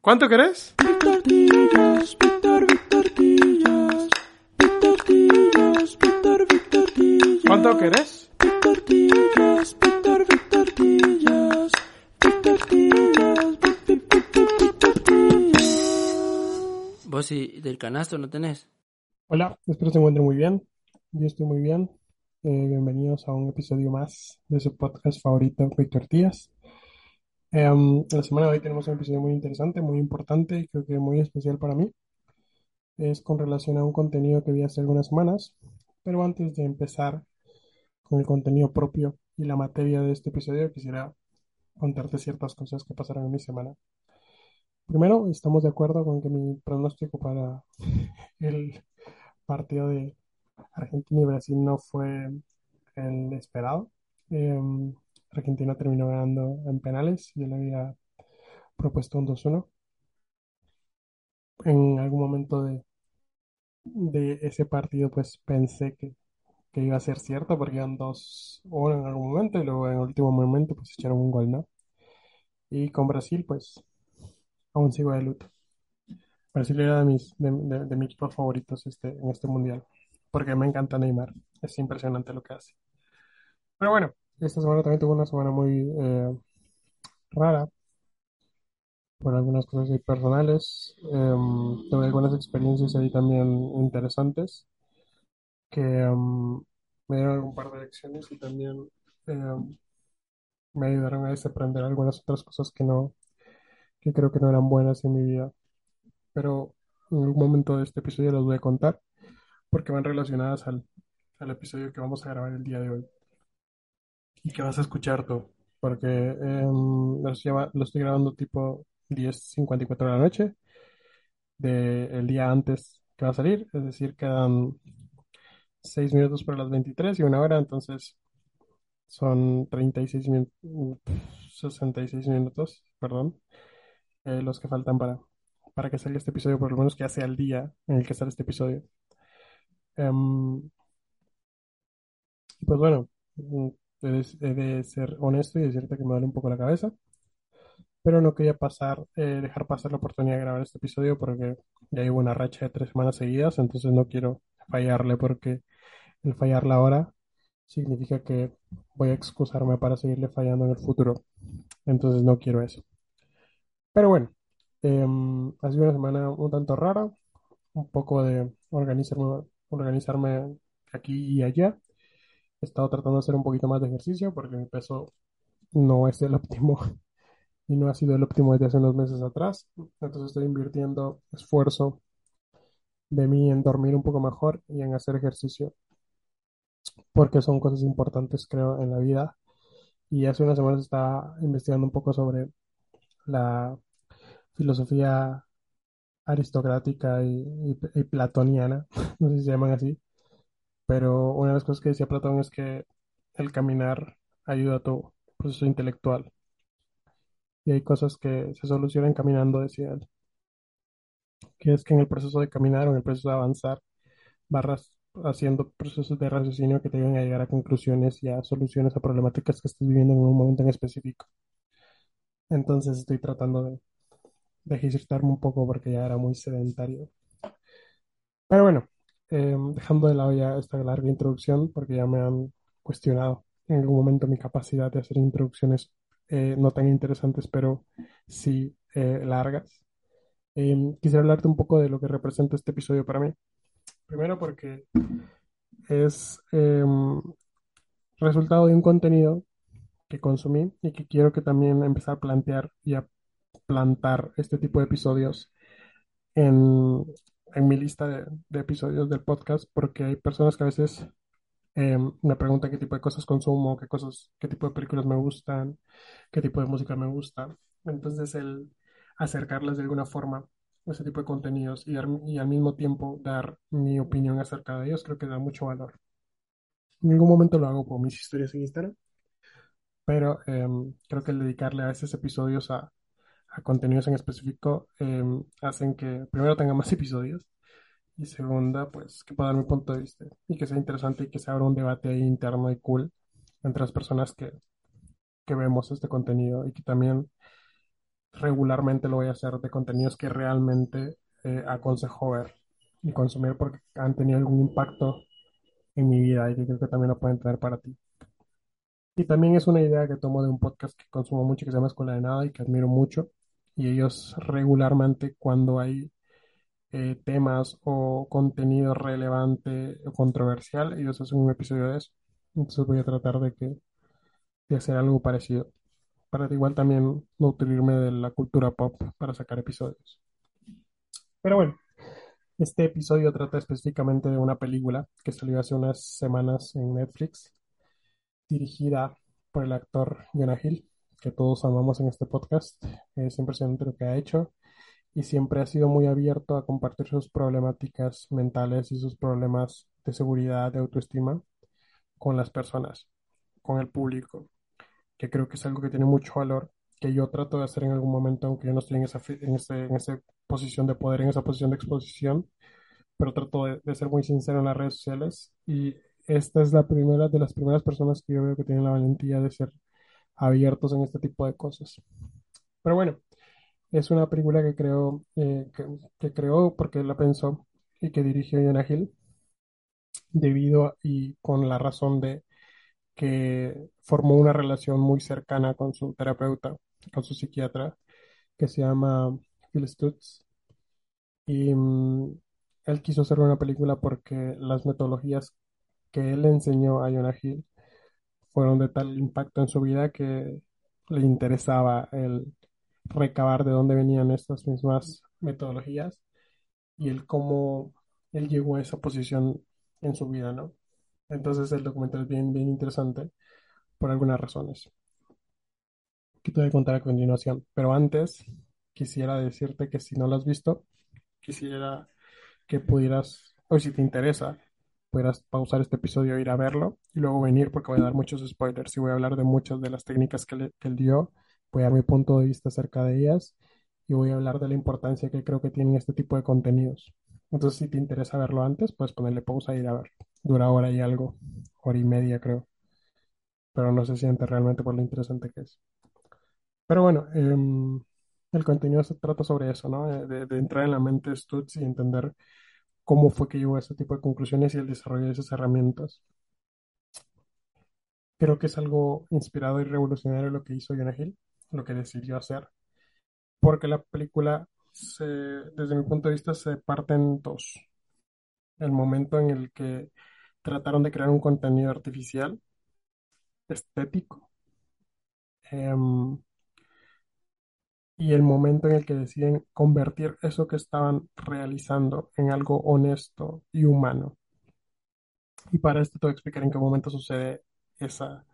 ¿Cuánto querés? Víctor, Víctor. ¿Cuánto querés? Víctor. Vos y del canasto no tenés. Hola, espero se encuentren muy bien. Yo estoy muy bien. Eh, bienvenidos a un episodio más de su podcast favorito, Víctor Tortillas. Em, la semana de hoy tenemos un episodio muy interesante, muy importante y creo que muy especial para mí. Es con relación a un contenido que vi hace algunas semanas, pero antes de empezar con el contenido propio y la materia de este episodio, quisiera contarte ciertas cosas que pasaron en mi semana. Primero, estamos de acuerdo con que mi pronóstico para el partido de Argentina y Brasil no fue el esperado. Em, Argentina terminó ganando en penales. Yo le había propuesto un 2-1. En algún momento de, ese partido, pues pensé que, iba a ser cierto, porque iban 2-1 en algún momento y luego en el último momento, pues echaron un gol, ¿no? Y con Brasil, pues aún sigo de luto. Brasil era de mis de, de, de equipos favoritos este, en este mundial, porque me encanta Neymar. Es impresionante lo que hace. Pero bueno, esta semana también tuve una semana muy eh, rara por algunas cosas ahí personales. Em, tuve algunas experiencias ahí también interesantes que em, me dieron un par de lecciones y también em, me ayudaron a desaprender algunas otras cosas que no, que creo que no eran buenas en mi vida. Pero en algún momento de este episodio los voy a contar porque van relacionadas al, al episodio que vamos a grabar el día de hoy y que vas a escuchar tú, porque em, lo, llama- lo estoy grabando tipo 10.54 de la noche del día antes que va a salir, es decir, quedan 6 minutos para las 23 y una hora, entonces son 36 minutos, 66 minutos, perdón, eh, los que faltan para, para que salga este episodio, por lo menos que ya sea el día en el que sale este episodio. Em, pues bueno, he de, he de ser honesto y decirte que me duele un poco la cabeza, pero no quería pasar, eh, dejar pasar la oportunidad de grabar este episodio porque ya llevo una racha de tres semanas seguidas, entonces no quiero fallarle porque el fallarle ahora significa que voy a excusarme para seguirle fallando en el futuro, entonces no quiero eso. Pero bueno, em, ha sido una semana un tanto rara, un poco de organizarme, organizarme aquí y allá. He estado tratando de hacer un poquito más de ejercicio porque mi peso no es el óptimo y no ha sido el óptimo desde hace unos meses atrás. Entonces estoy invirtiendo esfuerzo de mí en dormir un poco mejor y en hacer ejercicio porque son cosas importantes, creo, en la vida. Y hace unas semanas estaba investigando un poco sobre la filosofía aristocrática y, y- y platoniana, no sé si se llaman así, pero una de las cosas que decía Platón es que el caminar ayuda a tu proceso intelectual y hay cosas que se solucionan caminando, decía él, que es que en el proceso de caminar o en el proceso de avanzar vas haciendo procesos de raciocinio que te ayudan a llegar a conclusiones y a soluciones a problemáticas que estés viviendo en un momento en específico. Entonces estoy tratando de, de ejercitarme un poco porque ya era muy sedentario. Pero bueno, eh, dejando de lado ya esta larga introducción, porque ya me han cuestionado en algún momento mi capacidad de hacer introducciones eh, no tan interesantes, pero sí eh, largas. Eh, quisiera hablarte un poco de lo que representa este episodio para mí. Primero porque es eh, resultado de un contenido que consumí y que quiero que también empezar a plantear y a plantar este tipo de episodios en, en mi lista de, episodios del podcast porque hay personas que a veces eh, me preguntan qué tipo de cosas consumo, qué cosas, qué tipo de películas me gustan, qué tipo de música me gusta. Entonces el acercarles de alguna forma ese tipo de contenidos y, al mismo tiempo dar mi opinión acerca de ellos, creo que da mucho valor. En algún momento lo hago por mis historias en Instagram, pero em, creo que el dedicarle a esos episodios a, a contenidos en específico em, hacen que primero tenga más episodios y segunda, pues que pueda dar mi punto de vista y que sea interesante y que se abra un debate ahí interno y cool entre las personas que, que vemos este contenido y que también regularmente lo voy a hacer de contenidos que realmente eh, aconsejo ver y consumir porque han tenido algún impacto en mi vida y que creo que también lo pueden tener para ti. Y también es una idea que tomo de un podcast que consumo mucho que se llama Escuela de Nada y que admiro mucho. Y ellos regularmente cuando hay eh, temas o contenido relevante o controversial, ellos hacen un episodio de eso. Entonces voy a tratar de que de hacer algo parecido. Para igual también nutrirme de la cultura pop para sacar episodios. Pero bueno, este episodio trata específicamente de una película que salió hace unas semanas en Netflix dirigida por el actor Jonah Hill, que todos amamos en este podcast. Es impresionante lo que ha hecho y siempre ha sido muy abierto a compartir sus problemáticas mentales y sus problemas de seguridad, de autoestima con las personas, con el público, que creo que es algo que tiene mucho valor, que yo trato de hacer en algún momento, aunque yo no estoy en esa, en ese- en esa posición de poder, en esa posición de exposición, pero trato de, de ser muy sincero en las redes sociales y esta es la primera de las primeras personas que yo veo que tienen la valentía de ser abiertos en este tipo de cosas. Pero bueno, es una película que creo, eh, que, creó porque la pensó y que dirigió Jonah Hill debido y con la razón de que formó una relación muy cercana con su terapeuta, con su psiquiatra, que se llama Phil Stutz. Y mm, él quiso hacer una película porque las metodologías que él enseñó a Jonah Hill fueron de tal impacto en su vida que le interesaba el recabar de dónde venían estas mismas metodologías y el cómo él llegó a esa posición en su vida, ¿no? Entonces el documental es bien, bien interesante por algunas razones que te voy a contar a continuación. Pero antes quisiera decirte que si no lo has visto, quisiera que pudieras, o si te interesa, pudieras pausar este episodio, ir a verlo y luego venir porque voy a dar muchos spoilers y voy a hablar de muchas de las técnicas que, le- que él dio, voy a dar mi punto de vista acerca de ellas y voy a hablar de la importancia que creo que tienen este tipo de contenidos. Entonces, si te interesa verlo antes, puedes ponerle pausa e ir a verlo. Dura hora y algo, hora y media creo, pero no se siente realmente por lo interesante que es. Pero bueno, em, el contenido se trata sobre eso, ¿no? De- de entrar en la mente de Stutz y entender cómo fue que llegó a ese tipo de conclusiones y el desarrollo de esas herramientas. Creo que es algo inspirado y revolucionario lo que hizo Jonah Hill, lo que decidió hacer, porque la película, se- desde mi punto de vista, se parte en dos. El momento en el que trataron de crear un contenido artificial, estético, em, y el momento en el que deciden convertir eso que estaban realizando en algo honesto y humano. Y para esto te voy a explicar en qué momento sucede esa,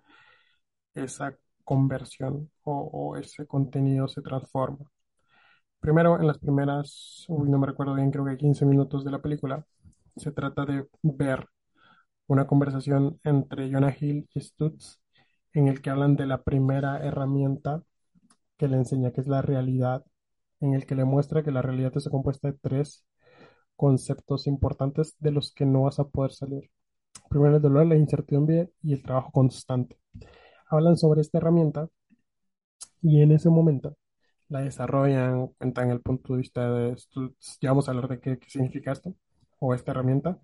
esa conversión o, ese contenido se transforma. Primero, en las primeras, no me recuerdo bien, creo que 15 minutos de la película, se trata de ver una conversación entre Jonah Hill y Stutz en el que hablan de la primera herramienta que le enseña, que es la realidad, en el que le muestra que la realidad está compuesta de tres conceptos importantes de los que no vas a poder salir. Primero el dolor, la incertidumbre y el trabajo constante. Hablan sobre esta herramienta y en ese momento la desarrollan, cuentan el punto de vista de Stutz. Ya vamos a hablar de qué, qué significa esto o esta herramienta,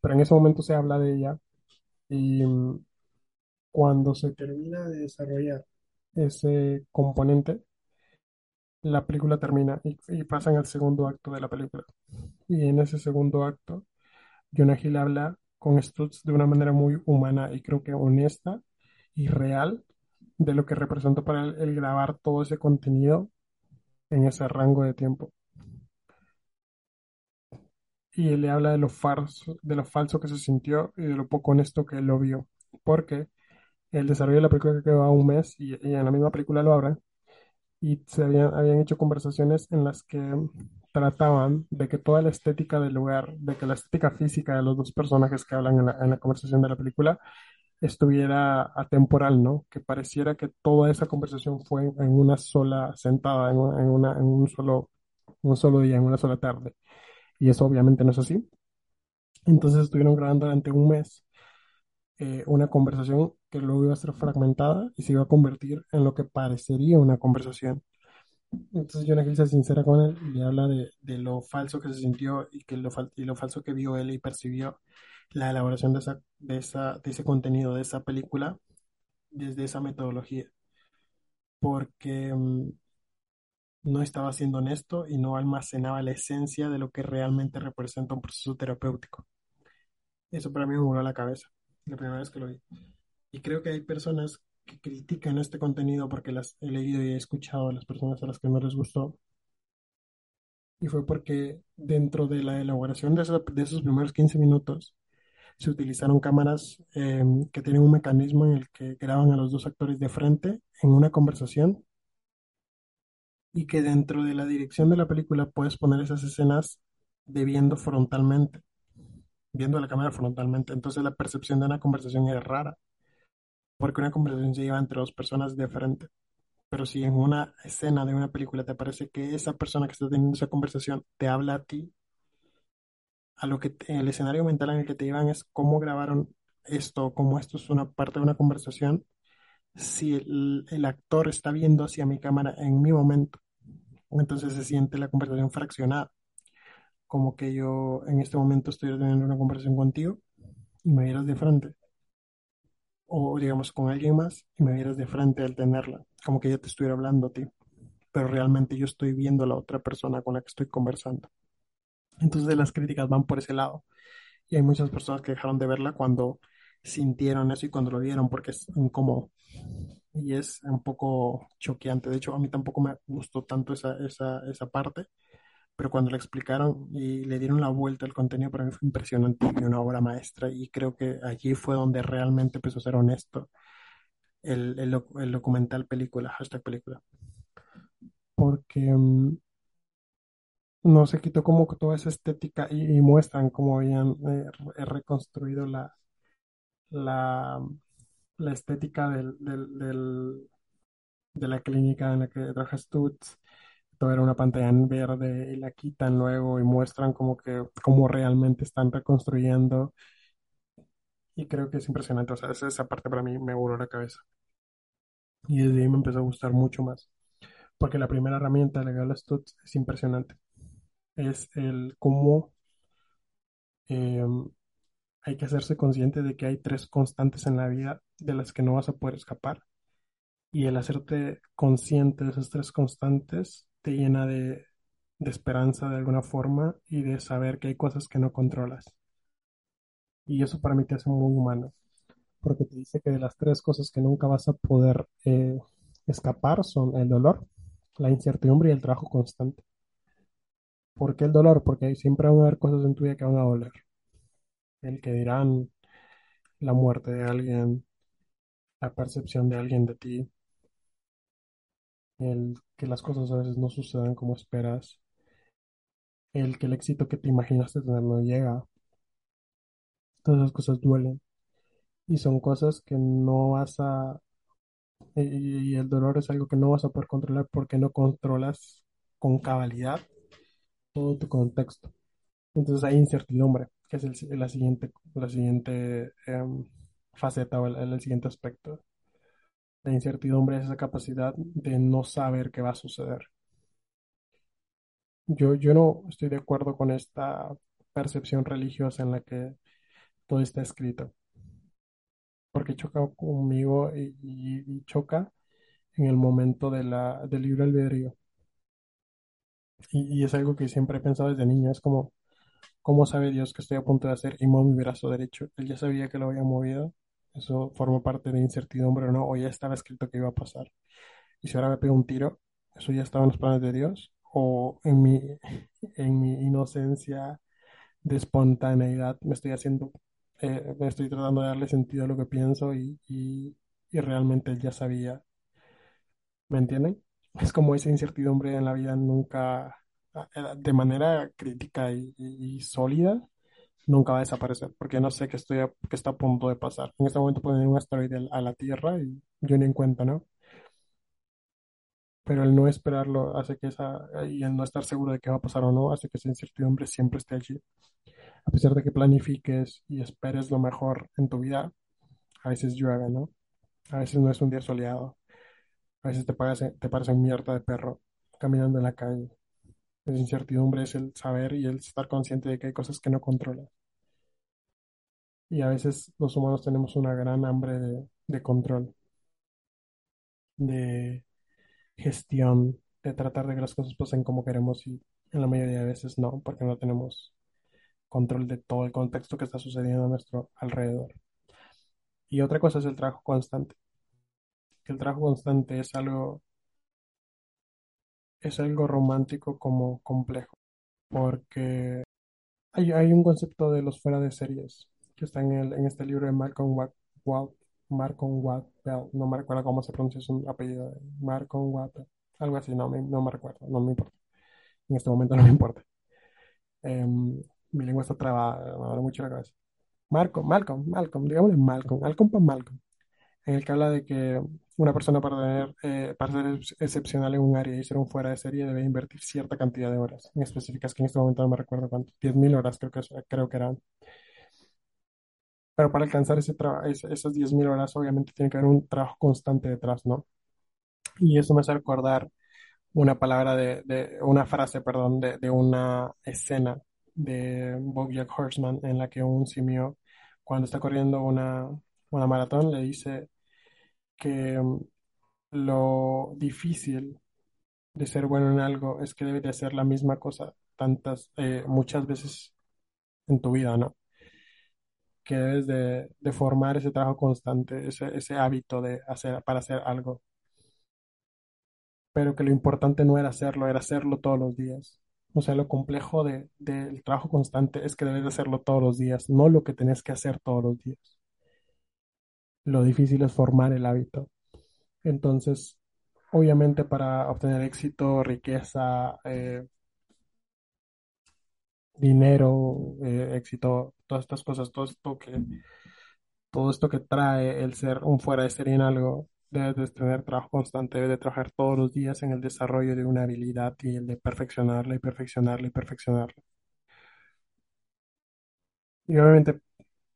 pero en ese momento se habla de ella y mm, cuando se termina de desarrollar ese componente, la película termina y, y pasan al segundo acto de la película. Y en ese segundo acto, Jonah Hill habla con Stutz de una manera muy humana y creo que honesta y real de lo que representó para él el grabar todo ese contenido en ese rango de tiempo. Y él le habla de lo falso, de lo falso que se sintió y de lo poco honesto que él lo vio. Porque el desarrollo de la película que quedó a un mes y, y en la misma película lo habla, y se habían, habían hecho conversaciones en las que trataban de que toda la estética del lugar, de que la estética física de los dos personajes que hablan en la, conversación de la película estuviera atemporal, ¿no? Que pareciera que toda esa conversación fue en una sola sentada, en en una- en un solo, un solo día, en una sola tarde. Y eso obviamente no es así. Entonces estuvieron grabando durante un mes eh, una conversación que luego iba a ser fragmentada y se iba a convertir en lo que parecería una conversación. Entonces Jonah Hill se sincera con él y le habla de, lo falso que se sintió y, que lo, y lo falso que vio él y percibió la elaboración de esa, de esa, de ese contenido, de esa película, desde esa metodología, porque mm, no estaba siendo honesto y no almacenaba la esencia de lo que realmente representa un proceso terapéutico. Eso para mí me voló la cabeza, la primera vez que lo vi. Y creo que hay personas que critican este contenido porque las he leído y he escuchado a las personas a las que no les gustó. Y fue porque dentro de la elaboración de, esos primeros 15 minutos se utilizaron cámaras eh, que tienen un mecanismo en el que graban a los dos actores de frente en una conversación y que dentro de la dirección de la película puedes poner esas escenas de viendo frontalmente, viendo la cámara frontalmente. Entonces la percepción de una conversación es rara, porque una conversación se lleva entre dos personas de frente. Pero si en una escena de una película te parece que esa persona que está teniendo esa conversación te habla a ti, a lo que te- el escenario mental en el que te llevan es cómo grabaron esto, cómo esto es una parte de una conversación, si el, el actor está viendo hacia mi cámara en mi momento, entonces se siente la conversación fraccionada, como que yo en este momento estoy teniendo una conversación contigo y me vieras de frente, o digamos con alguien más y me vieras de frente al tenerla, como que yo te estuviera hablando a ti, pero realmente yo estoy viendo a la otra persona con la que estoy conversando. Entonces las críticas van por ese lado. Y hay muchas personas que dejaron de verla cuando sintieron eso y cuando lo vieron porque es incómodo y es un poco choqueante. De hecho, a mí tampoco me gustó tanto esa, esa, esa parte, pero cuando la explicaron y le dieron la vuelta al contenido, para mí fue impresionante y una obra maestra. Y creo que allí fue donde realmente empezó a ser honesto el, el, doc- el documental película, hashtag película. Porque mm, no se quitó como toda esa estética y, muestran cómo habían eh, re- reconstruido la, la, la estética del, del, de la clínica en la que trabaja Stutz. Era una pantalla en verde y la quitan luego y muestran como que cómo realmente están reconstruyendo y creo que es impresionante. O sea, esa, parte para mí me voló la cabeza y desde ahí me empezó a gustar mucho más porque la primera herramienta de la que es impresionante. Es el cómo eh, hay que hacerse consciente de que hay tres constantes en la vida de las que no vas a poder escapar Y el hacerte consciente de esas tres constantes te llena de, esperanza de alguna forma y de saber que hay cosas que no controlas. Y eso para mí te hace muy humano, porque te dice que de las tres cosas que nunca vas a poder eh, escapar son el dolor, la incertidumbre y el trabajo constante. ¿Por qué el dolor? Porque siempre van a haber cosas en tu vida que van a doler. El que dirán, la muerte de alguien, la percepción de alguien de ti, el que las cosas a veces no sucedan como esperas el que el éxito que te imaginaste tener no llega. Todas esas cosas duelen y son cosas que no vas a, y, el dolor es algo que no vas a poder controlar porque no controlas con cabalidad todo tu contexto. Entonces hay incertidumbre, que es la siguiente, la siguiente em, faceta o el, el siguiente aspecto. La incertidumbre es esa capacidad de no saber qué va a suceder. Yo, yo no estoy de acuerdo con esta percepción religiosa en la que todo está escrito. porque choca conmigo y, choca en el momento de la, del libre albedrío. Y, y es algo que siempre he pensado desde niño, es como, ¿cómo sabe Dios que estoy a punto de hacer y muevo mi brazo derecho? Él ya sabía que lo había movido, eso forma parte de incertidumbre o no, o ya estaba escrito que iba a pasar. Y si ahora me pego un tiro, ¿eso ya estaba en los planes de Dios? ¿O en mi, en mi inocencia de espontaneidad me estoy haciendo, eh, me estoy tratando de darle sentido a lo que pienso y, y, realmente él ya sabía, ¿me entienden? Es como esa incertidumbre en la vida nunca, de manera crítica y sólida, nunca va a desaparecer, porque no sé qué estoy a- qué está a punto de pasar. En este momento puede venir un asteroide a la Tierra y yo ni en cuenta, ¿no? Pero el no esperarlo hace que esa, y el no estar seguro de qué va a pasar o no, hace que esa incertidumbre siempre esté allí. A pesar de que planifiques y esperes lo mejor en tu vida, a veces llueve, ¿no? A veces no es un día soleado. A veces te parece, te parece mierda de perro caminando en la calle. Esa incertidumbre es el saber y el estar consciente de que hay cosas que no controlas. Y a veces los humanos tenemos una gran hambre de, de control, de gestión, de tratar de que las cosas pasen como queremos y en la mayoría de veces no, porque no tenemos control de todo el contexto que está sucediendo a nuestro alrededor. Y otra cosa es el trabajo constante. Que el trabajo constante es algo, es algo romántico como complejo, porque hay, hay un concepto de los fuera de series que está en, el, en este libro de Malcolm Watt, Watt- Malcolm Gladwell, no me recuerdo cómo se pronuncia su apellido, Malcolm Gladwell, algo así, no me, no me recuerdo, no me importa, en este momento no me importa. Em, mi lengua está trabada, me duele mucho la cabeza. Malcolm, Malcolm, Malcolm, digámosle Malcolm, Malcolm para Malcolm. En el que habla de que una persona para tener, eh, para ser ex- excepcional en un área y ser un fuera de serie debe invertir cierta cantidad de horas, en específicas que en este momento no me recuerdo cuánto, 10.000 horas creo que, creo que eran. Pero para alcanzar ese esas 10.000 horas obviamente tiene que haber un trabajo constante detrás, ¿no? Y eso me hace recordar una palabra de, de una frase, perdón, de, de una escena de BoJack Horseman en la que un simio, cuando está corriendo una, una maratón, le dice que mm, lo difícil de ser bueno en algo es que debes de hacer la misma cosa tantas, eh, muchas veces en tu vida, ¿no? Que debes de, formar ese trabajo constante, ese, ese hábito de hacer, para hacer algo, pero que lo importante no era hacerlo, era hacerlo todos los días. O sea, lo complejo de, del trabajo constante es que debes de hacerlo todos los días, no lo que tenés que hacer todos los días. Lo difícil es formar el hábito. Entonces, obviamente para obtener éxito, riqueza, eh, dinero, eh, éxito, todas estas cosas, todo esto que, todo esto que trae el ser un fuera de serie en algo, debes de tener trabajo constante, debes de trabajar todos los días en el desarrollo de una habilidad y el de perfeccionarla y perfeccionarla y perfeccionarla. Y obviamente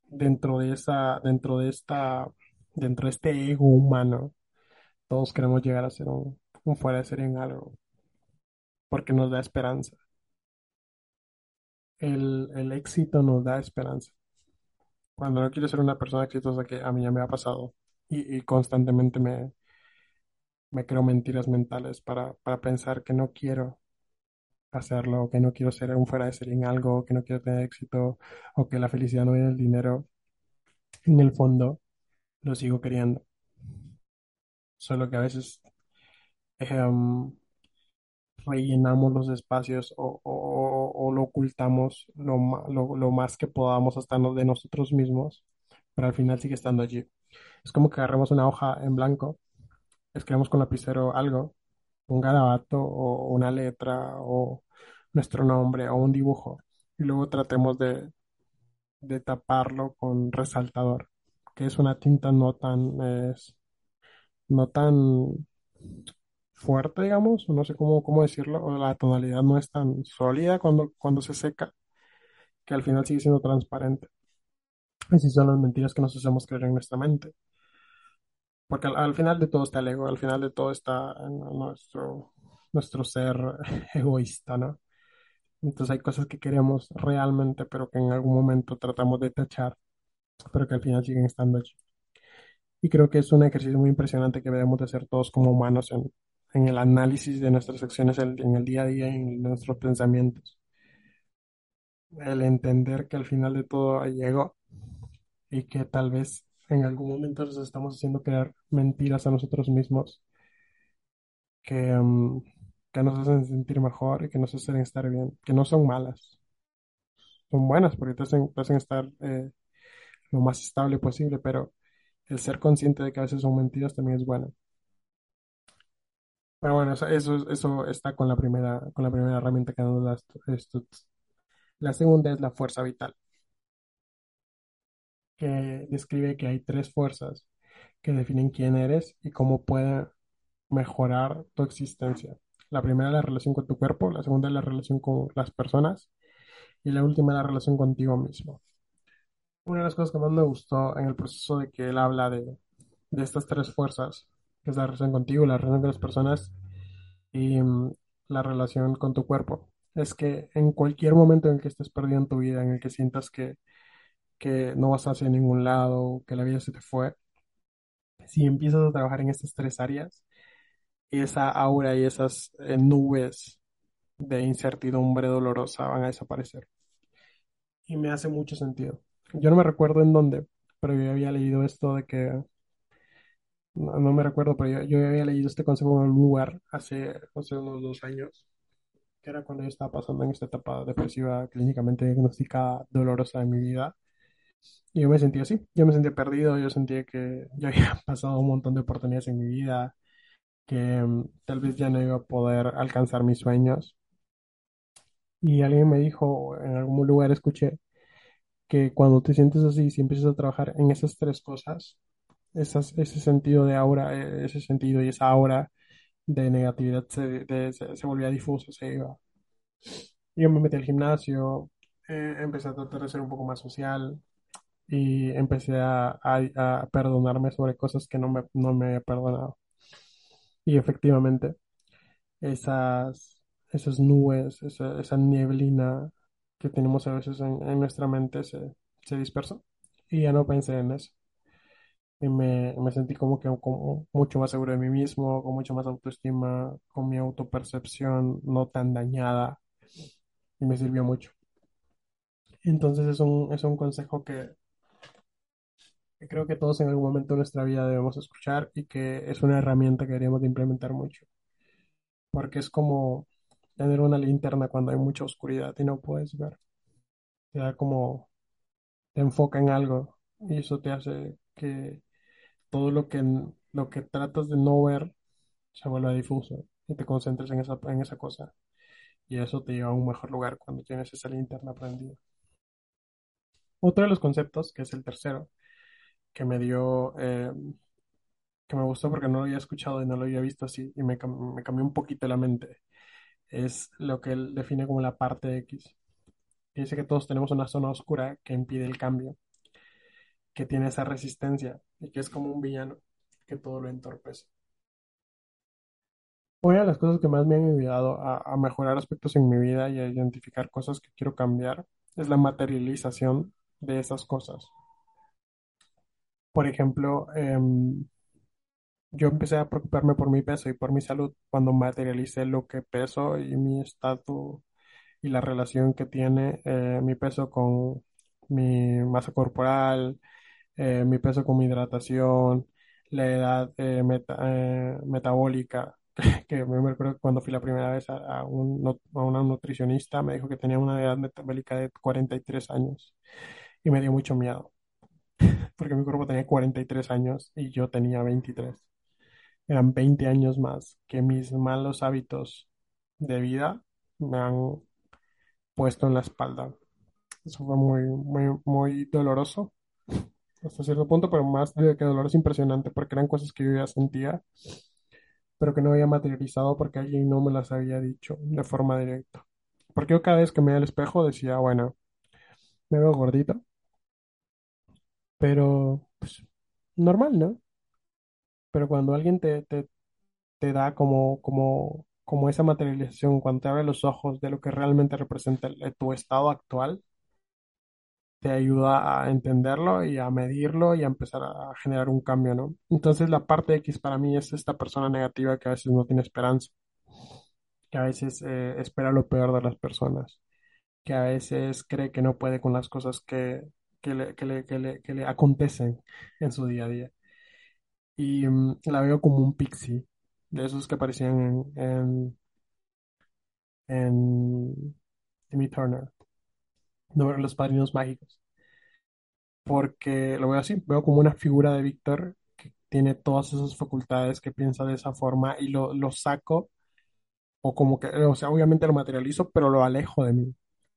dentro de esa, dentro de esta, dentro de este ego humano, todos queremos llegar a ser un, un fuera de serie en algo, porque nos da esperanza. El, el éxito nos da esperanza. Cuando no quiero ser una persona exitosa, que a mí ya me ha pasado, y, y constantemente me, me creo mentiras mentales para, para pensar que no quiero hacerlo, que no quiero ser un fuera de serie en algo, que no quiero tener éxito, o que la felicidad no viene del dinero, en el fondo lo sigo queriendo. Solo que a veces em, rellenamos los espacios o, o- lo ocultamos lo, lo, lo más que podamos hasta de nosotros mismos, pero al final sigue estando allí. Es como que agarremos una hoja en blanco escribamos con lapicero algo, un garabato o una letra o nuestro nombre o un dibujo y luego tratemos de, de taparlo con resaltador, que es una tinta no tan, es, no tan fuerte, digamos, no sé cómo, cómo decirlo, o la tonalidad no es tan sólida cuando, cuando se seca, que al final sigue siendo transparente. Así son las mentiras que nos hacemos creer en nuestra mente. Porque al, al final de todo está el ego, al final de todo está en nuestro, nuestro ser egoísta, ¿no? Entonces hay cosas que queremos realmente, pero que en algún momento tratamos de tachar, pero que al final siguen estando allí. Y creo que es un ejercicio muy impresionante que debemos de hacer todos como humanos en, en el análisis de nuestras acciones en, el día a día en nuestros pensamientos. El entender que al final de todo ego y que tal vez en algún momento nos estamos haciendo creer mentiras a nosotros mismos que, mm, que nos hacen sentir mejor y que nos hacen estar bien, que no son malas, son buenas porque te hacen, te hacen estar eh, lo más estable posible, pero el ser consciente de que a veces son mentiras también es bueno. Pero bueno, eso, eso, eso está con la primera, con la primera herramienta que nos da Stutz. La segunda es la fuerza vital, que describe que hay tres fuerzas que definen quién eres y cómo pueden mejorar tu existencia. La primera es la relación con tu cuerpo, la segunda es la relación con las personas y la última es la relación contigo mismo. Una de las cosas que más me gustó en el proceso de que él habla de, de estas tres fuerzas, que es la relación contigo, la relación con las personas y mm, la relación con tu cuerpo, es que en cualquier momento en el que estés perdido en tu vida, en el que sientas que, que no vas hacia ningún lado, que la vida se te fue, si empiezas a trabajar en estas tres áreas, esa aura y esas eh, nubes de incertidumbre dolorosa van a desaparecer. Y me hace mucho sentido. Yo no me recuerdo en dónde, pero yo había leído esto de que, no, me recuerdo, pero yo, yo había leído este consejo en un lugar hace, hace unos dos años, que era cuando yo estaba pasando en esta etapa depresiva clínicamente diagnosticada dolorosa de mi vida. Y yo me sentía así, yo me sentía perdido, yo sentía que ya había pasado un montón de oportunidades en mi vida, que mm, tal vez ya no iba a poder alcanzar mis sueños. Y alguien me dijo, en algún lugar escuché, que cuando te sientes así, si empiezas a trabajar en esas tres cosas, ese sentido de aura, eh, ese sentido y esa aura de negatividad se, de- se, se volvía difuso, se iba. Yo me metí al gimnasio, eh, empecé a tratar de ser un poco más social y empecé a, a- a perdonarme sobre cosas que no me, no me he perdonado. Y efectivamente, esas, esas nubes, esa, esa nieblina que tenemos a veces en, en nuestra mente se, se dispersó y ya no pensé en eso. Y me, me sentí como que como mucho más seguro de mí mismo, con mucho más autoestima, con mi autopercepción no tan dañada y me sirvió mucho. Entonces es un, es un consejo que, creo que todos en algún momento de nuestra vida debemos escuchar y que es una herramienta que deberíamos de implementar mucho, porque es como tener una linterna cuando hay mucha oscuridad y no puedes ver. Te da como, te enfoca en algo y eso te hace que todo lo que, lo que tratas de no ver se vuelve difuso y te concentres en esa, en esa cosa. Y eso te lleva a un mejor lugar cuando tienes esa linterna prendida. Otro de los conceptos, que es el tercero, que me dio, eh, que me gustó porque no lo había escuchado y no lo había visto así y me, cam- me cambió un poquito la mente, es lo que él define como la parte X. Dice que todos tenemos una zona oscura que impide el cambio, que tiene esa resistencia y que es como un villano que todo lo entorpece. Una de las cosas que más me han ayudado a, a mejorar aspectos en mi vida y a identificar cosas que quiero cambiar es la materialización de esas cosas. Por ejemplo, em, yo empecé a preocuparme por mi peso y por mi salud cuando materialicé lo que peso y mi estatus y la relación que tiene eh, mi peso con mi masa corporal, eh, mi peso con mi hidratación, la edad eh, meta- metabólica, que me recuerdo cuando fui la primera vez a, a una nutricionista me dijo que tenía una edad metabólica de 43 años y me dio mucho miedo, porque mi cuerpo tenía 43 años y yo tenía 23. Eran 20 años más que mis malos hábitos de vida me han puesto en la espalda. Eso fue muy, muy, muy doloroso hasta cierto punto, pero más de que dolor es impresionante porque eran cosas que yo ya sentía, pero que no había materializado porque alguien no me las había dicho de forma directa. Porque yo cada vez que me veía al espejo decía, bueno, me veo gordito, pero pues normal, ¿no? Pero cuando alguien te, te, te da como, como, como esa materialización, cuando te abre los ojos de lo que realmente representa tu estado actual, te ayuda a entenderlo y a medirlo y a empezar a generar un cambio, ¿no? Entonces la parte X para mí es esta persona negativa que a veces no tiene esperanza, que a veces eh, espera lo peor de las personas, que a veces cree que no puede con las cosas que, que le, que le, que le, que le acontecen en su día a día. Y mm, la veo como un pixie, de esos que aparecían en, en, en Timmy Turner, no, Los Padrinos Mágicos. porque lo veo así, veo como una figura de Víctor que, tiene todas esas facultades, que piensa de esa forma y lo, lo saco o como que, o sea, obviamente lo materializo, pero lo alejo de mí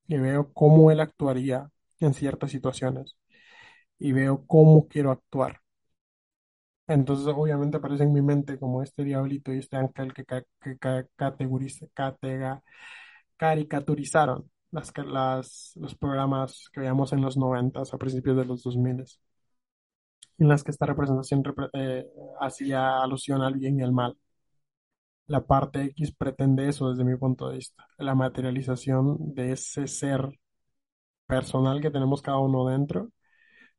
y veo cómo él actuaría en ciertas situaciones y veo cómo quiero actuar. Entonces, obviamente aparece en mi mente como este diablito y este ángel que, ca- que ca- catega- caricaturizaron las, las, los programas que veíamos en los noventas a principios de los 2000 en las que esta representación repre- eh, hacía alusión al bien y al mal. La parte X pretende eso desde mi punto de vista, la materialización de ese ser personal que tenemos cada uno dentro,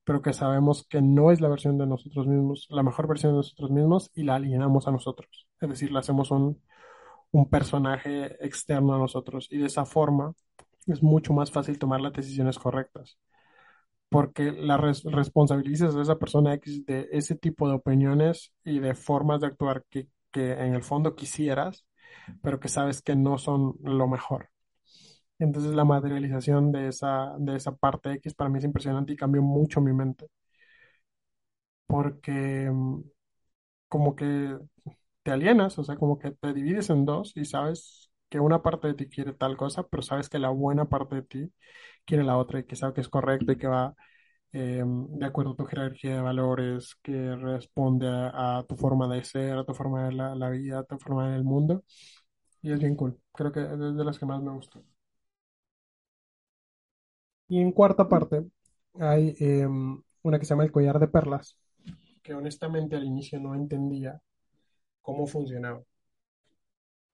pero que sabemos que no es la versión de nosotros mismos, la mejor versión de nosotros mismos y la alienamos a nosotros. Es decir, le hacemos un, un personaje externo a nosotros y de esa forma es mucho más fácil tomar las decisiones correctas. porque la res- responsabilizas a esa persona X de ese tipo de opiniones y de formas de actuar que, que en el fondo quisieras, pero que sabes que no son lo mejor. Entonces la materialización de esa, de esa parte X para mí es impresionante y cambió mucho mi mente, porque mm, como que te alienas, o sea, como que te divides en dos y sabes que una parte de ti quiere tal cosa, pero sabes que la buena parte de ti quiere la otra y que sabe que es correcto y que va eh, de acuerdo a tu jerarquía de valores, que responde a, tu forma de ser, a tu forma de la, la vida, a tu forma de ver el mundo. Y es bien cool. Creo que es de las que más me gustó. Y en cuarta parte hay eh, una que se llama El collar de perlas, que honestamente al inicio no entendía cómo funcionaba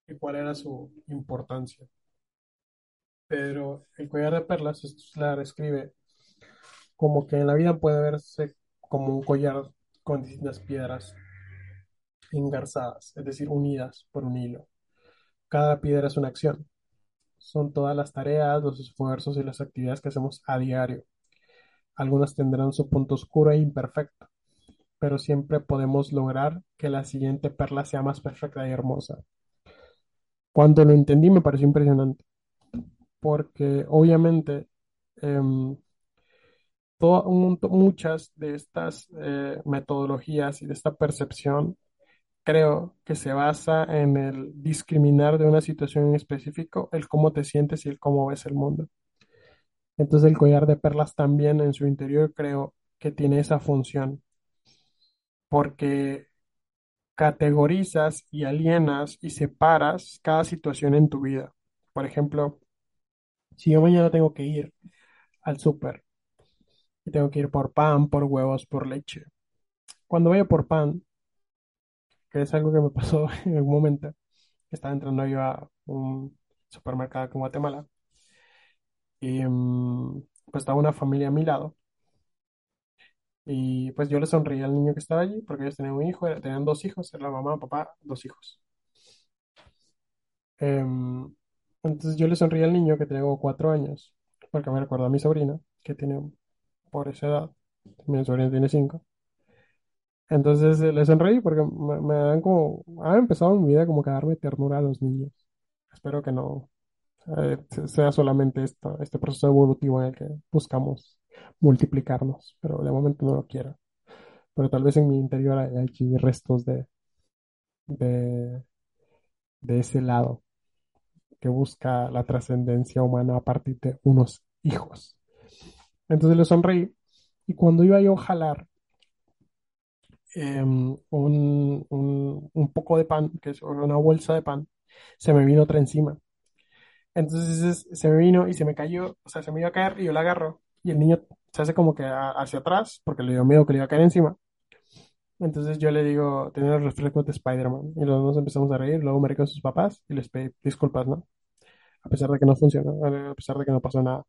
y cuál era su importancia. Pero el collar de perlas, la describe como que en la vida puede verse como un collar con distintas piedras engarzadas, es decir, unidas por un hilo. Cada piedra es una acción. Son todas las tareas, los esfuerzos y las actividades que hacemos a diario. Algunas tendrán su punto oscuro e imperfecto, pero siempre podemos lograr que la siguiente perla sea más perfecta y hermosa. Cuando lo entendí me pareció impresionante, porque obviamente un- muchas de estas eh, metodologías y de esta percepción Creo que se basa en el discriminar de una situación en específico, el cómo te sientes y el cómo ves el mundo. Entonces el collar de perlas también en su interior creo que tiene esa función, porque categorizas y alienas y separas cada situación en tu vida. Por ejemplo, si yo mañana tengo que ir al súper y tengo que ir por pan, por huevos, por leche. Cuando vaya por pan, es algo que me pasó en algún momento, estaba entrando yo a un supermercado en Guatemala y mm, pues estaba una familia a mi lado y pues yo le sonreí al niño que estaba allí porque ellos tenían un hijo, tenían dos hijos, era mamá, papá, dos hijos. Em, entonces yo le sonreí al niño que tenía como cuatro años porque me recuerdo a mi sobrina que tiene por esa edad, mi sobrina tiene cinco. Entonces eh, le sonreí porque me, dan como, ha empezado mi vida como que darme ternura a los niños. Espero que no eh, sea solamente esto, este proceso evolutivo en el que buscamos multiplicarnos, pero de momento no lo quiero. Pero tal vez en mi interior hay, hay restos de, de, de ese lado que busca la trascendencia humana a partir de unos hijos. Entonces le sonreí y cuando iba yo a jalar em, un, un, poco de pan, que es una bolsa de pan, se me vino otra encima. Entonces se me vino y se me cayó, o sea, se me iba a caer y yo la agarro y el niño se hace como que hacia atrás porque le dio miedo que le iba a caer encima. Entonces yo le digo, tenía los reflejos de Spider-Man y los dos empezamos a reír, luego me reí con sus papás y les pedí disculpas, ¿no? A pesar de que no funcionó, a pesar de que no pasó nada.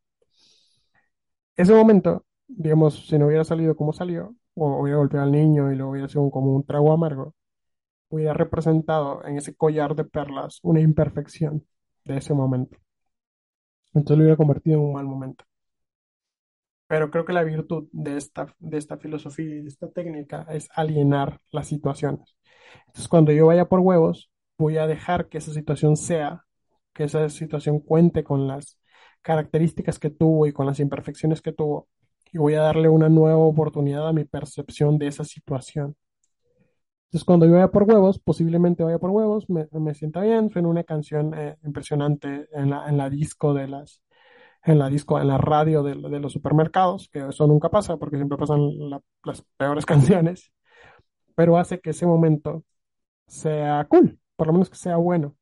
Ese momento, digamos, si no hubiera salido como salió, o hubiera golpeado al niño y lo hubiera sido como un trago amargo, hubiera representado en ese collar de perlas una imperfección de ese momento. Entonces lo hubiera convertido en un mal momento. Pero creo que la virtud de esta, de esta filosofía y de esta técnica es alienar las situaciones. Entonces, cuando yo vaya por huevos, voy a dejar que esa situación sea, que esa situación cuente con las características que tuvo y con las imperfecciones que tuvo, y voy a darle una nueva oportunidad a mi percepción de esa situación. Entonces, cuando yo vaya por huevos, posiblemente vaya por huevos, me, me sienta bien, suena una canción eh, impresionante en la, en la disco de las, en la disco, en la radio de, de los supermercados, que eso nunca pasa porque siempre pasan la- las peores canciones, pero hace que ese momento sea cool, por lo menos que sea bueno.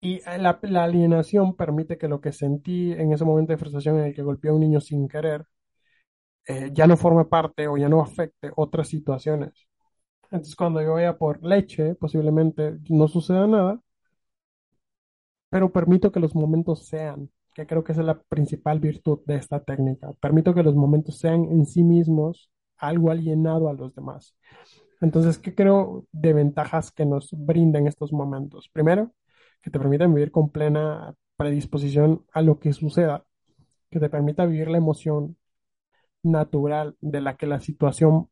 Y eh, la, alienación permite que lo que sentí en ese momento de frustración en el que golpeé a un niño sin querer, eh, ya no forme parte o ya no afecte otras situaciones. Entonces, cuando yo vaya por leche, posiblemente no suceda nada, pero permito que los momentos sean, que creo que es la principal virtud de esta técnica. Permito que los momentos sean en sí mismos algo alienado a los demás. Entonces, ¿qué creo de ventajas que nos brindan estos momentos? Primero, que te permiten vivir con plena predisposición a lo que suceda, que te permita vivir la emoción natural de la que la situación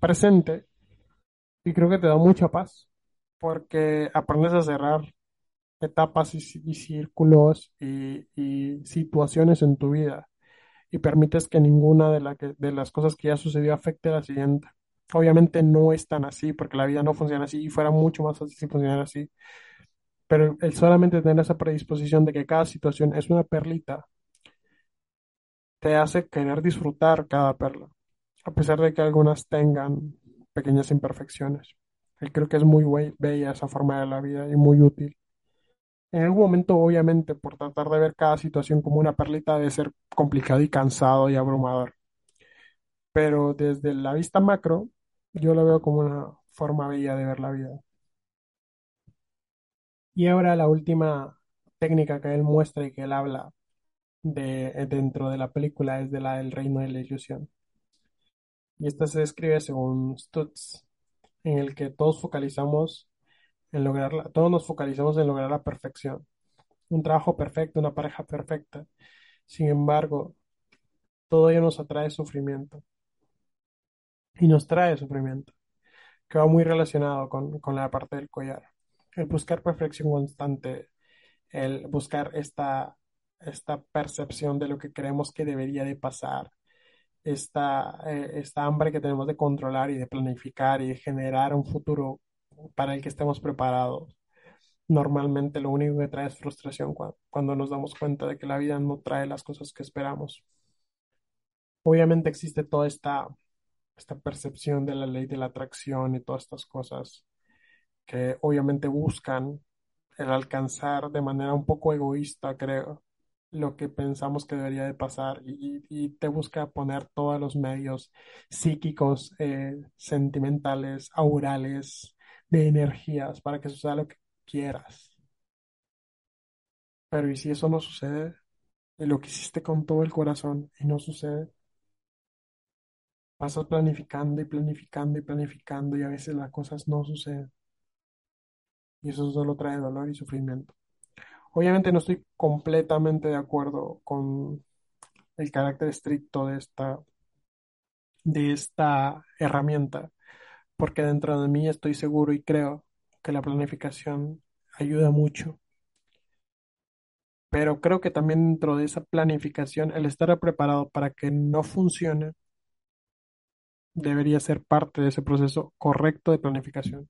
presente y creo que te da mucha paz porque aprendes a cerrar etapas y, círculos y, situaciones en tu vida y permites que ninguna de las cosas que ya sucedió afecte a la siguiente. Obviamente no es tan así porque la vida no funciona así y fuera mucho más fácil si funcionara así, pero el solamente tener esa predisposición de que cada situación es una perlita te hace querer disfrutar cada perla, a pesar de que algunas tengan pequeñas imperfecciones. Y creo que es muy bella esa forma de la vida y muy útil. En algún momento, obviamente, por tratar de ver cada situación como una perlita, debe ser complicado y cansado y abrumador. Pero desde la vista macro, yo lo veo como una forma bella de ver la vida. Y ahora la última técnica que él muestra y que él habla de, dentro de la película es de la del reino de la ilusión. Y esta se describe según Stutz, en el que todos focalizamos en lograrla, todos nos focalizamos en lograr la perfección, un trabajo perfecto, una pareja perfecta. Sin embargo, todo ello nos atrae sufrimiento y nos trae sufrimiento, que va muy relacionado con, con la parte del collar. El buscar perfección constante, el buscar esta, esta percepción de lo que creemos que debería de pasar, esta, eh, esta hambre que tenemos de controlar y de planificar y de generar un futuro para el que estemos preparados. Normalmente lo único que trae es frustración cua- cuando nos damos cuenta de que la vida no trae las cosas que esperamos. Obviamente existe toda esta, esta percepción de la ley de la atracción y todas estas cosas que obviamente buscan el alcanzar de manera un poco egoísta, creo, lo que pensamos que debería de pasar y, te busca poner todos los medios psíquicos, eh, sentimentales, aurales, de energías para que suceda lo que quieras. Pero ¿y si eso no sucede? Y lo que hiciste con todo el corazón y no sucede, pasas planificando y planificando y planificando y a veces las cosas no suceden. Y eso solo trae dolor y sufrimiento. Obviamente no estoy completamente de acuerdo con el carácter estricto de esta, de esta herramienta, porque dentro de mí estoy seguro y creo que la planificación ayuda mucho. Pero creo que también dentro de esa planificación, el estar preparado para que no funcione debería ser parte de ese proceso correcto de planificación.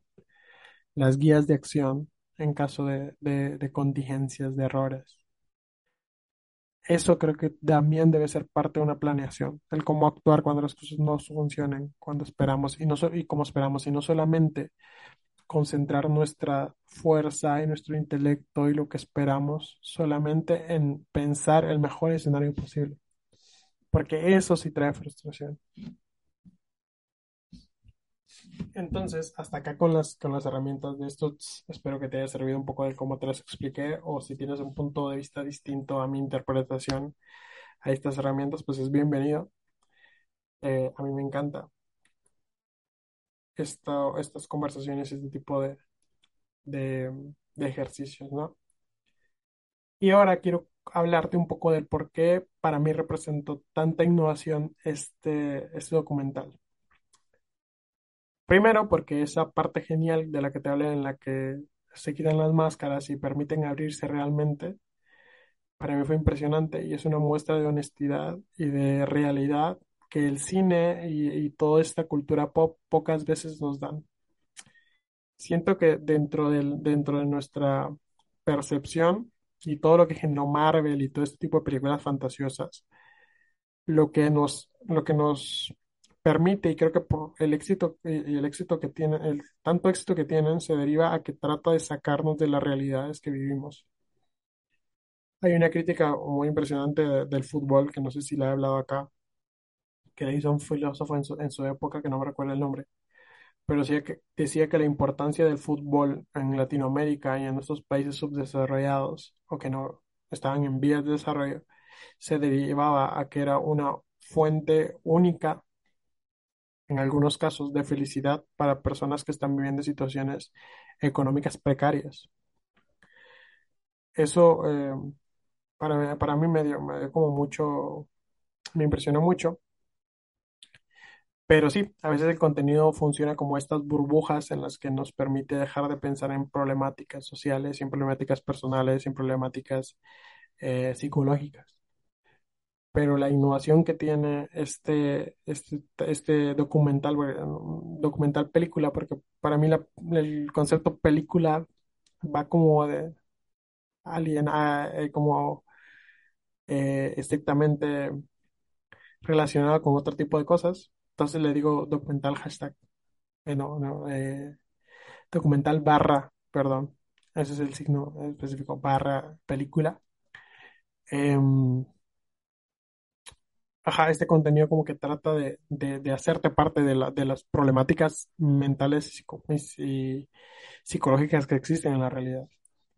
Las guías de acción en caso de, de, contingencias, de errores. Eso creo que también debe ser parte de una planeación, el cómo actuar cuando las cosas no funcionen, cuando esperamos y no so- y cómo esperamos, y no solamente concentrar nuestra fuerza y nuestro intelecto y lo que esperamos solamente en pensar el mejor escenario posible, porque eso sí trae frustración. Entonces, hasta acá con las, con las herramientas de estos, espero que te haya servido un poco de cómo te las expliqué, o si tienes un punto de vista distinto a mi interpretación a estas herramientas, pues es bienvenido. Eh, a mí me encanta esto, estas conversaciones, este tipo de, de, de ejercicios, ¿no? Y ahora quiero hablarte un poco del por qué para mí representó tanta innovación este, este documental. Primero, porque esa parte genial de la que te hablé, en la que se quitan las máscaras y permiten abrirse realmente, para mí fue impresionante y es una muestra de honestidad y de realidad que el cine y, toda esta cultura pop pocas veces nos dan. Siento que dentro del, dentro de nuestra percepción y todo lo que generó Marvel y todo este tipo de películas fantasiosas, lo que nos, lo que nos permite, y creo que por el éxito, eh, el éxito que tienen, el tanto éxito que tienen, se deriva a que trata de sacarnos de las realidades que vivimos. Hay una crítica muy impresionante de- del fútbol, que no sé si la he hablado acá, que le hizo un filósofo en su, en su época, que no me recuerdo el nombre, pero decía que, decía que la importancia del fútbol en Latinoamérica y en estos países subdesarrollados, o que no estaban en vías de desarrollo, se derivaba a que era una fuente única en algunos casos, de felicidad para personas que están viviendo situaciones económicas precarias. Eso eh, para, para mí me dio, me dio como mucho, me impresionó mucho, pero sí, a veces el contenido funciona como estas burbujas en las que nos permite dejar de pensar en problemáticas sociales, en problemáticas personales, en problemáticas eh, psicológicas. Pero la innovación que tiene este, este, este documental, documental película, porque para mí la- el concepto película va como de alien, eh, como eh, estrictamente relacionado con otro tipo de cosas. Entonces le digo documental hashtag, eh, no, no, eh, documental barra, perdón, ese es el signo específico, barra película. Em, Ajá, este contenido como que trata de, de, de hacerte parte de, la, de las problemáticas mentales y, y psicológicas que existen en la realidad.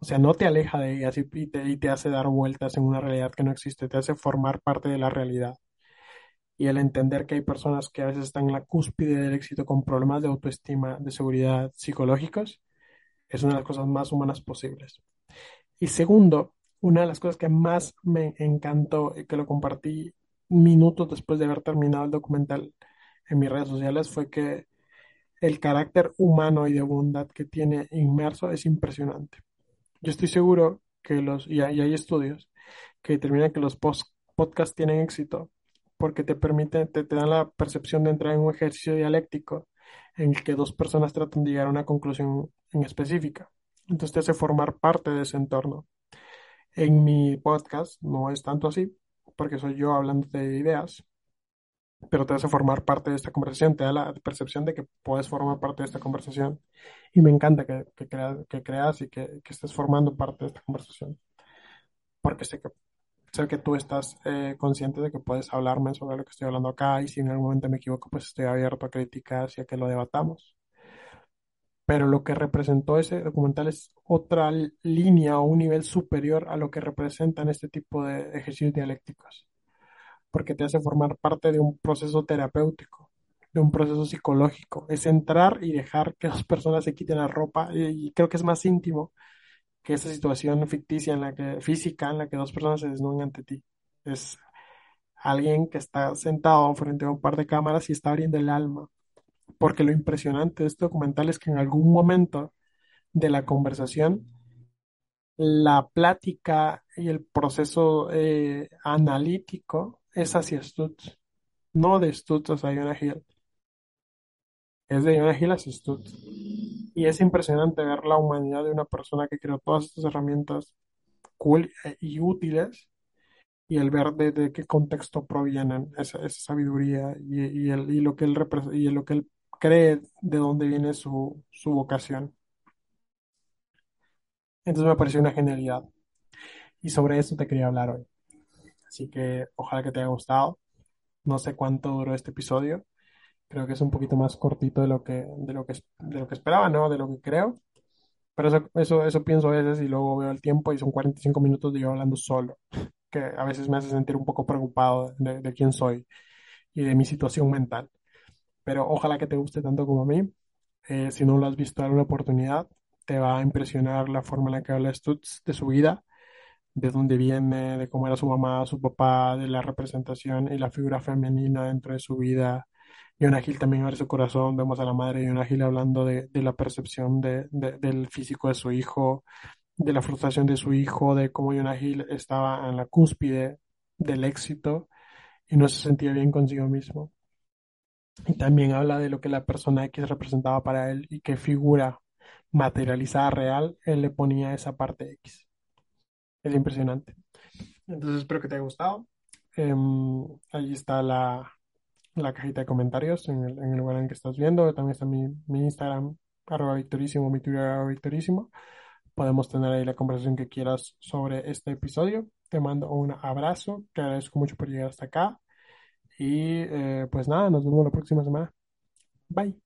O sea, no te aleja de ellas y te, y te hace dar vueltas en una realidad que no existe, te hace formar parte de la realidad. Y el entender que hay personas que a veces están en la cúspide del éxito con problemas de autoestima, de seguridad psicológicos, es una de las cosas más humanas posibles. Y segundo, una de las cosas que más me encantó y que lo compartí minutos después de haber terminado el documental en mis redes sociales fue que el carácter humano y de bondad que tiene inmerso es impresionante. Yo estoy seguro que los, y hay, estudios que determinan que los post- podcasts tienen éxito porque te permiten, te, te dan la percepción de entrar en un ejercicio dialéctico en el que dos personas tratan de llegar a una conclusión en específica. Entonces te hace formar parte de ese entorno. En mi podcast no es tanto así, porque soy yo hablando de ideas, pero te hace formar parte de esta conversación, te da la percepción de que puedes formar parte de esta conversación. Y me encanta que, que, creas, que creas y que, que estés formando parte de esta conversación, porque sé que, sé que tú estás eh, consciente de que puedes hablarme sobre lo que estoy hablando acá y si en algún momento me equivoco, pues estoy abierto a críticas y a que lo debatamos. Pero lo que representó ese documental es otra línea o un nivel superior a lo que representan este tipo de ejercicios dialécticos, porque te hace formar parte de un proceso terapéutico, de un proceso psicológico. Es entrar y dejar que las personas se quiten la ropa y, y creo que es más íntimo que esa situación ficticia en la que, física, en la que dos personas se desnudan ante ti. Es alguien que está sentado frente a un par de cámaras y está abriendo el alma. Porque lo impresionante de este documental es que en algún momento de la conversación, la plática y el proceso eh, analítico es hacia Stutz, no de Stutz hacia Jonah Hill, es de Jonah Hill hacia Stutz. Y es impresionante ver la humanidad de una persona que creó todas estas herramientas cool eh, y útiles y el ver de, de qué contexto provienen esa, esa sabiduría y, y, el, y lo que él y lo que él cree de dónde viene su, su vocación. Entonces me pareció una genialidad. Y sobre eso te quería hablar hoy. Así que ojalá que te haya gustado. No sé cuánto duró este episodio. Creo que es un poquito más cortito de lo que, de lo que, de lo que esperaba, ¿no? De lo que creo. Pero eso, eso, eso pienso a veces y luego veo el tiempo y son 45 minutos de yo hablando solo, que a veces me hace sentir un poco preocupado de, de quién soy y de mi situación mental. Pero ojalá que te guste tanto como a mí. Eh, si no lo has visto, dale una oportunidad. Te va a impresionar la forma en la que habla Stutz de su vida de dónde viene, de cómo era su mamá, su papá, de la representación y la figura femenina dentro de su vida. Jonah Hill también abre su corazón, vemos a la madre de Jonah Hill hablando de, la percepción de, de- del físico de su hijo, de la frustración de su hijo, de cómo Jonah Hill estaba en la cúspide del éxito y no se sentía bien consigo mismo. Y también habla de lo que la persona X representaba para él y qué figura materializada real él le ponía esa parte X. Es impresionante. Entonces espero que te haya gustado. Em, ahí está la, la cajita de comentarios en el, lugar en que estás viendo. También está mi, Instagram, arroba victorísimo, mi Twitter, victorísimo. Podemos tener ahí la conversación que quieras sobre este episodio. Te mando un abrazo, te agradezco mucho por llegar hasta acá. Y eh, pues nada, nos vemos la próxima semana. Bye.